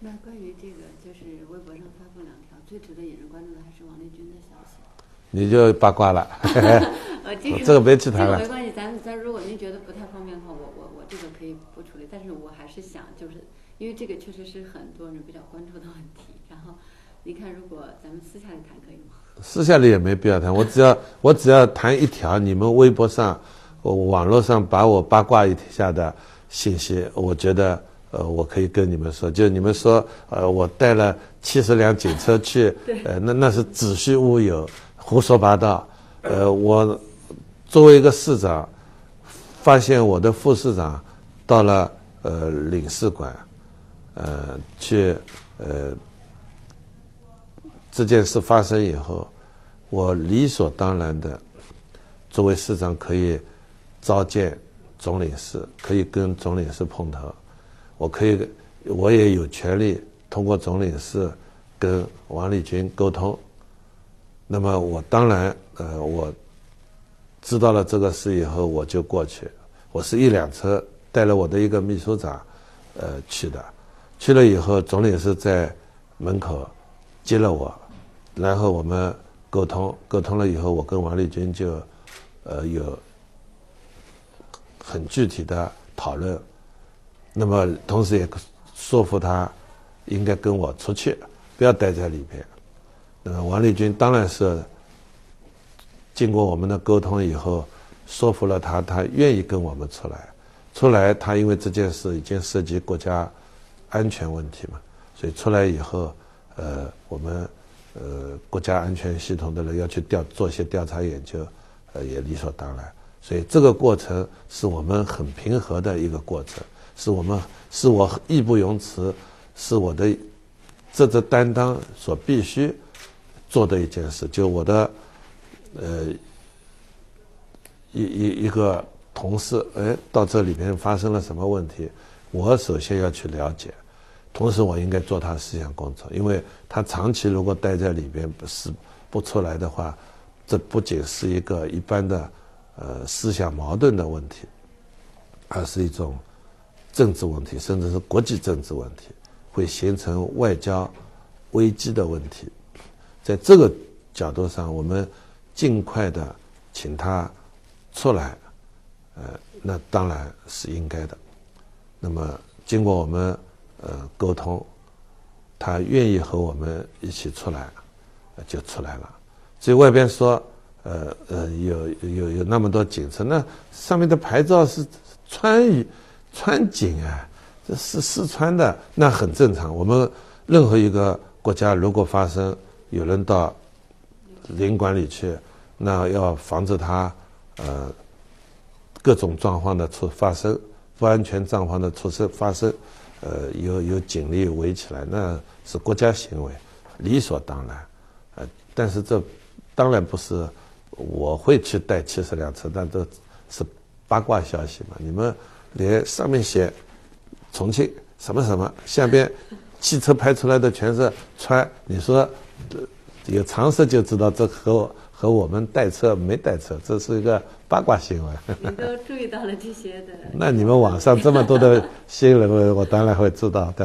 那关于这个，就是微博上发布两条，最值得引人关注的还是王立军的消息。你就八卦了，呃，这个这个别去谈了这个没关系，咱咱如果您觉得不太方便的话，我我我这个可以不处理。但是我还是想，就是因为这个确实是很多人比较关注的问题。然后，你看，如果咱们私下里谈可以吗？私下里也没必要谈，我只要我只要谈一条，你们微博上、呃网络上把我八卦一下的信息，我觉得呃我可以跟你们说，就你们说呃我带了七十辆警车去，呃那那是子虚乌有，胡说八道。呃，我作为一个市长，发现我的副市长到了呃领事馆，呃去呃这件事发生以后，我理所当然的作为市长可以召见总领事，可以跟总领事碰头，我可以我也有权利通过总领事跟王立军沟通。那么我当然呃我知道了这个事以后，我就过去。我是一辆车带了我的一个秘书长，呃去的。去了以后，总领事在门口接了我，然后我们沟通，沟通了以后，我跟王立军就呃有很具体的讨论。那么同时也说服他应该跟我出去，不要待在里边。那么王立军当然是经过我们的沟通以后，说服了他，他愿意跟我们出来。出来，他因为这件事已经涉及国家安全问题嘛，所以出来以后，呃，我们呃国家安全系统的人要去调做一些调查研究，呃，也理所当然。所以这个过程是我们很平和的一个过程，是我们是我义不容辞，是我的这责担当所必须做的一件事。就我的呃一一一个同事，哎，到这里边发生了什么问题，我首先要去了解，同时我应该做他思想工作，因为他长期如果待在里边不是不出来的话，这不仅是一个一般的呃思想矛盾的问题，而是一种政治问题，甚至是国际政治问题，会形成外交危机的问题。在这个角度上，我们尽快的请他出来，呃，那当然是应该的。那么经过我们呃沟通，他愿意和我们一起出来，呃就出来了。所以外边说，呃呃有有有那么多警车，那上面的牌照是川渝川警啊，这是四川的，那很正常。我们任何一个国家如果发生有人到领馆里去，那要防止他呃各种状况的出发生，不安全状况的出生发生，呃有有警力围起来，那是国家行为，理所当然。呃，但是这当然不是我会去带七十辆车，但这是八卦消息嘛。你们连上面写重庆什么什么，下边汽车拍出来的全是川，你说呃有常识就知道这和我和我们带车没带车，这是一个八卦新闻。你都注意到了这些的。那你们网上这么多的新闻，我当然会知道的。